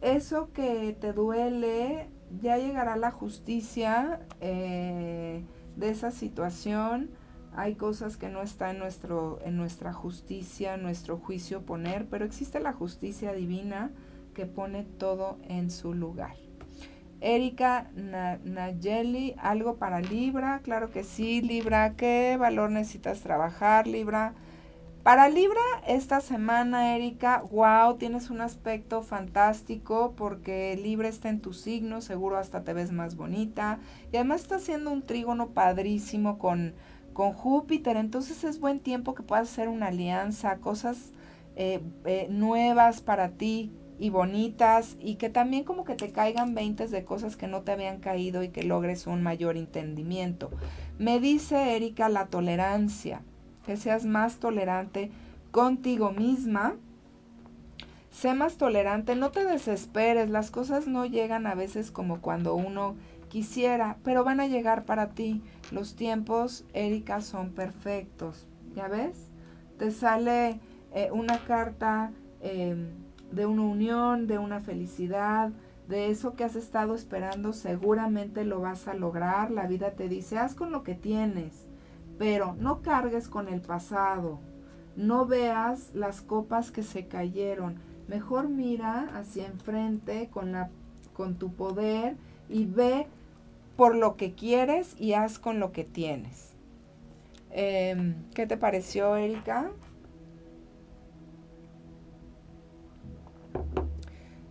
Eso que te duele, ya llegará la justicia eh, de esa situación, hay cosas que no está en, nuestro, en nuestra justicia, nuestro juicio poner, pero existe la justicia divina que pone todo en su lugar. Erika Nayeli, algo para Libra, claro que sí, Libra, ¿qué valor necesitas trabajar, Libra? Para Libra, esta semana, Erika, wow, tienes un aspecto fantástico porque Libra está en tu signo, seguro hasta te ves más bonita. Y además está haciendo un trígono padrísimo con, con Júpiter, entonces es buen tiempo que puedas hacer una alianza, cosas eh, eh, nuevas para ti y bonitas y que también como que te caigan veintes de cosas que no te habían caído y que logres un mayor entendimiento. Me dice Erika la tolerancia, que seas más tolerante contigo misma. Sé más tolerante, no te desesperes, las cosas no llegan a veces como cuando uno quisiera, pero van a llegar para ti. Los tiempos, Erika, son perfectos. ¿Ya ves? Te sale eh, una carta em, de una unión, de una felicidad, de eso que has estado esperando, seguramente lo vas a lograr. La vida te dice, haz con lo que tienes, pero no cargues con el pasado. No veas las copas que se cayeron. Mejor mira hacia enfrente con, la, con tu poder y ve por lo que quieres y haz con lo que tienes. Em, ¿Qué te pareció, Erika?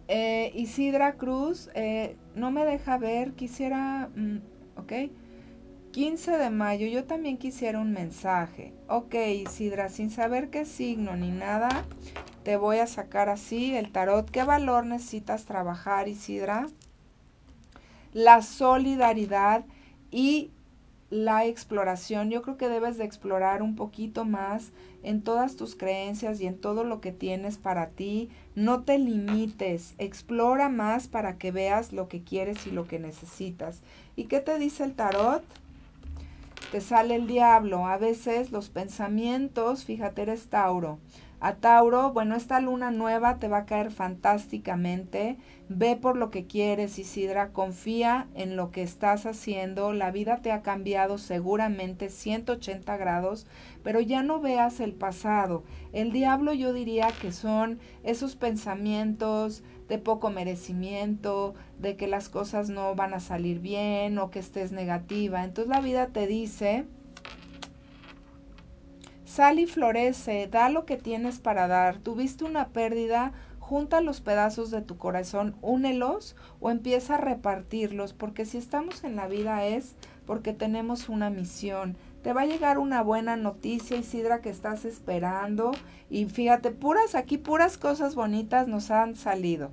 Eh, Isidra Cruz, eh, no me deja ver, quisiera, mm, ok, 15 de mayo, yo también quisiera un mensaje. Ok, Isidra, sin saber qué signo ni nada, te voy a sacar así el tarot. ¿Qué valor necesitas trabajar, Isidra? La solidaridad y la exploración. Yo creo que debes de explorar un poquito más en todas tus creencias y en todo lo que tienes para ti. No te limites, explora más para que veas lo que quieres y lo que necesitas. ¿Y qué te dice el tarot? Te sale el diablo. A veces los pensamientos, fíjate, eres Tauro. A Tauro, bueno, esta luna nueva te va a caer fantásticamente. Ve por lo que quieres, Isidra. Confía en lo que estás haciendo. La vida te ha cambiado seguramente 180 grados, pero ya no veas el pasado. El diablo yo diría que son esos pensamientos de poco merecimiento, de que las cosas no van a salir bien o que estés negativa. Entonces la vida te dice Sal y florece, da lo que tienes para dar. Tuviste una pérdida, junta los pedazos de tu corazón, únelos o empieza a repartirlos, porque si estamos en la vida es porque tenemos una misión. Te va a llegar una buena noticia, Isidra, que estás esperando. Y fíjate, puras aquí, puras cosas bonitas nos han salido.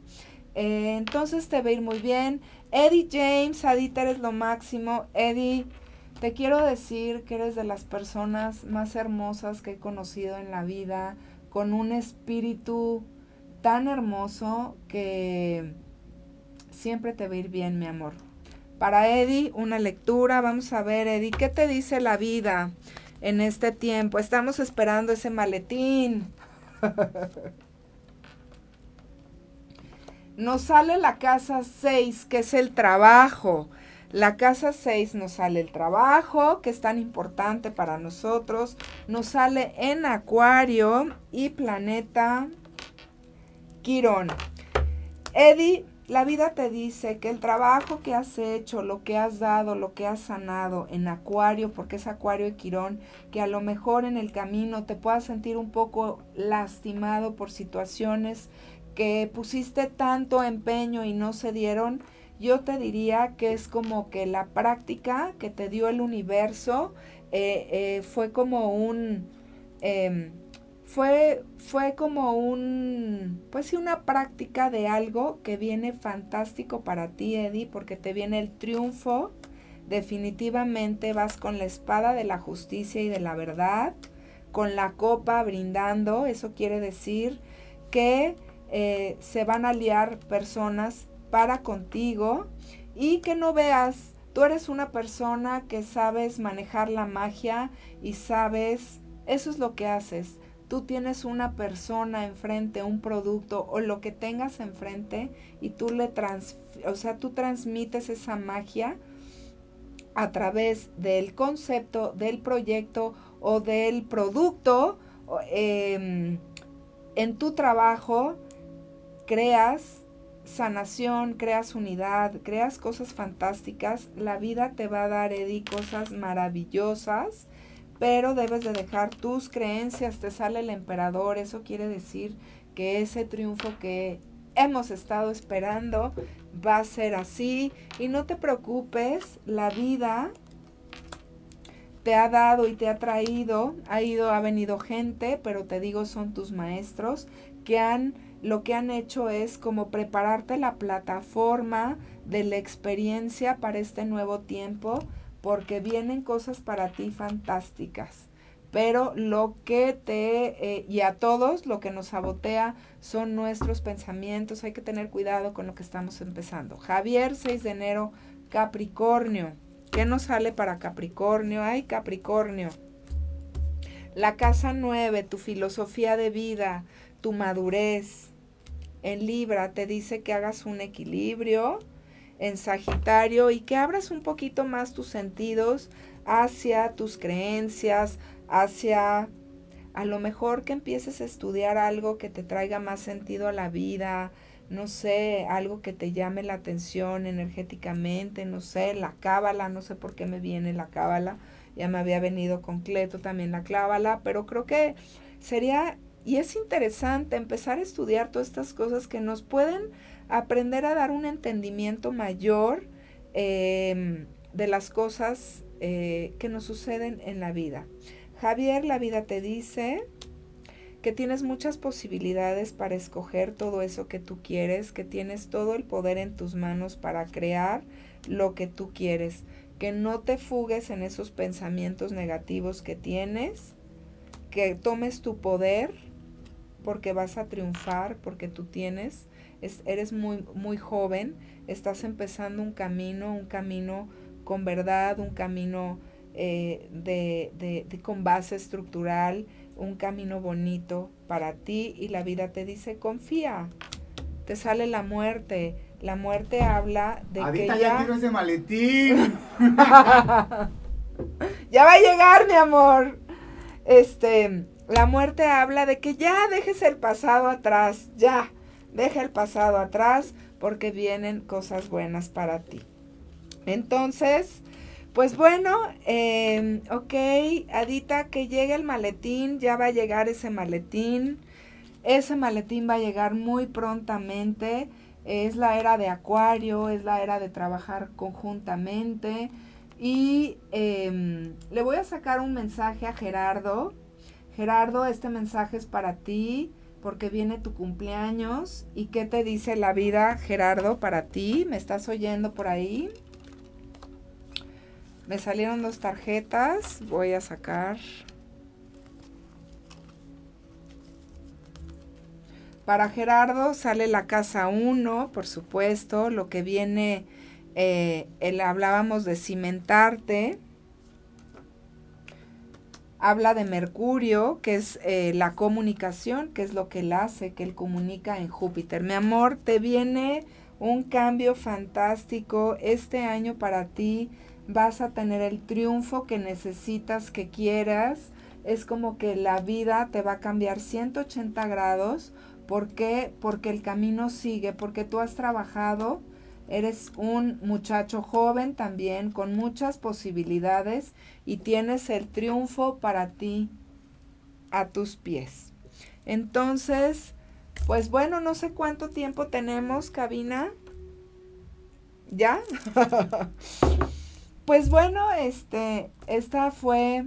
Eh, entonces te va a ir muy bien. Eddie James, Adita, eres lo máximo. Eddie, te quiero decir que eres de las personas más hermosas que he conocido en la vida, con un espíritu tan hermoso que siempre te va a ir bien, mi amor. Para Eddie, una lectura. Vamos a ver, Eddie, ¿qué te dice la vida en este tiempo? Estamos esperando ese maletín. Nos sale la casa 6, que es el trabajo. La casa 6 nos sale el trabajo, que es tan importante para nosotros. Nos sale en Acuario y planeta Quirón. Eddie, la vida te dice que el trabajo que has hecho, lo que has dado, lo que has sanado en Acuario, porque es Acuario y Quirón, que a lo mejor en el camino te puedas sentir un poco lastimado por situaciones que pusiste tanto empeño y no se dieron yo te diría que es como que la práctica que te dio el universo eh, eh, fue como un... Em, fue, fue como un, pues sí, una práctica de algo que viene fantástico para ti, Eddie, porque te viene el triunfo. Definitivamente vas con la espada de la justicia y de la verdad, con la copa brindando. Eso quiere decir que eh, se van a liar personas para contigo y que no veas, tú eres una persona que sabes manejar la magia y sabes, eso es lo que haces. Tú tienes una persona enfrente, un producto o lo que tengas enfrente y tú le trans, o sea, tú transmites esa magia a través del concepto, del proyecto o del producto em, en tu trabajo, creas sanación, creas unidad, creas cosas fantásticas. La vida te va a dar, Eddie, cosas maravillosas, pero debes de dejar tus creencias. Te sale el emperador, eso quiere decir que ese triunfo que hemos estado esperando va a ser así. Y no te preocupes, la vida te ha dado y te ha traído, ha ido, ha venido gente, pero te digo, son tus maestros que han lo que han hecho es como prepararte la plataforma de la experiencia para este nuevo tiempo, porque vienen cosas para ti fantásticas. Pero lo que te, eh, y a todos, lo que nos sabotea son nuestros pensamientos. Hay que tener cuidado con lo que estamos empezando. Javier, 6 de enero, Capricornio. ¿Qué nos sale para Capricornio? Ay, Capricornio. La casa 9, tu filosofía de vida, tu madurez. En Libra te dice que hagas un equilibrio. En Sagitario y que abras un poquito más tus sentidos hacia tus creencias, hacia a lo mejor que empieces a estudiar algo que te traiga más sentido a la vida, no sé, algo que te llame la atención energéticamente, no sé, la cábala, no sé por qué me viene la cábala, ya me había venido completo también la cábala, pero creo que sería y es interesante empezar a estudiar todas estas cosas que nos pueden aprender a dar un entendimiento mayor em, de las cosas eh, que nos suceden en la vida. Javier, la vida te dice que tienes muchas posibilidades para escoger todo eso que tú quieres, que tienes todo el poder en tus manos para crear lo que tú quieres, que no te fugues en esos pensamientos negativos que tienes, que tomes tu poder porque vas a triunfar, porque tú tienes, eres muy, muy joven, estás empezando un camino, un camino con verdad, un camino eh, de, de, con base estructural, un camino bonito para ti y la vida te dice, confía, te sale la muerte. La muerte habla de que ya... ya quiero ese maletín. ya va a llegar, mi amor. Este, la muerte habla de que ya dejes el pasado atrás, ya, deja el pasado atrás porque vienen cosas buenas para ti. Entonces, pues bueno, eh, ok, Adita, que llegue el maletín, ya va a llegar ese maletín. Ese maletín va a llegar muy prontamente. Es la era de Acuario, es la era de trabajar conjuntamente. Y em, le voy a sacar un mensaje a Gerardo Gerardo, este mensaje es para ti porque viene tu cumpleaños. ¿Y qué te dice la vida, Gerardo, para ti? ¿Me estás oyendo por ahí? Me salieron dos tarjetas. Voy a sacar. Para Gerardo sale la casa 1, por supuesto. Lo que viene, eh, hablábamos de cimentarte habla de Mercurio, que es eh, la comunicación, que es lo que él hace, que él comunica en Júpiter. Mi amor, te viene un cambio fantástico este año para ti. Vas a tener el triunfo que necesitas, que quieras. Es como que la vida te va a cambiar 180 grados. ¿Por qué? Porque el camino sigue, porque tú has trabajado Eres un muchacho joven también con muchas posibilidades y tienes el triunfo para ti a tus pies. Entonces, pues bueno, no sé cuánto tiempo tenemos, cabina. ¿Ya? pues bueno, este, esta fue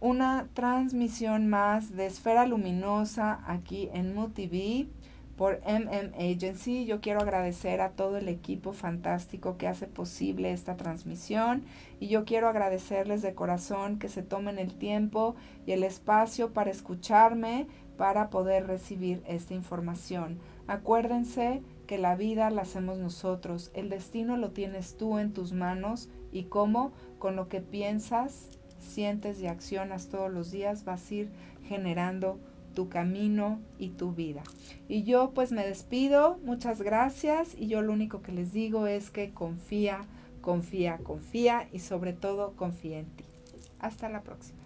una transmisión más de Esfera Luminosa aquí en MUTV por MM Agency. Yo quiero agradecer a todo el equipo fantástico que hace posible esta transmisión y yo quiero agradecerles de corazón que se tomen el tiempo y el espacio para escucharme, para poder recibir esta información. Acuérdense que la vida la hacemos nosotros, el destino lo tienes tú en tus manos y cómo con lo que piensas, sientes y accionas todos los días vas a ir generando tu camino y tu vida. Y yo pues me despido, muchas gracias y yo lo único que les digo es que confía, confía, confía y sobre todo confía en ti. Hasta la próxima.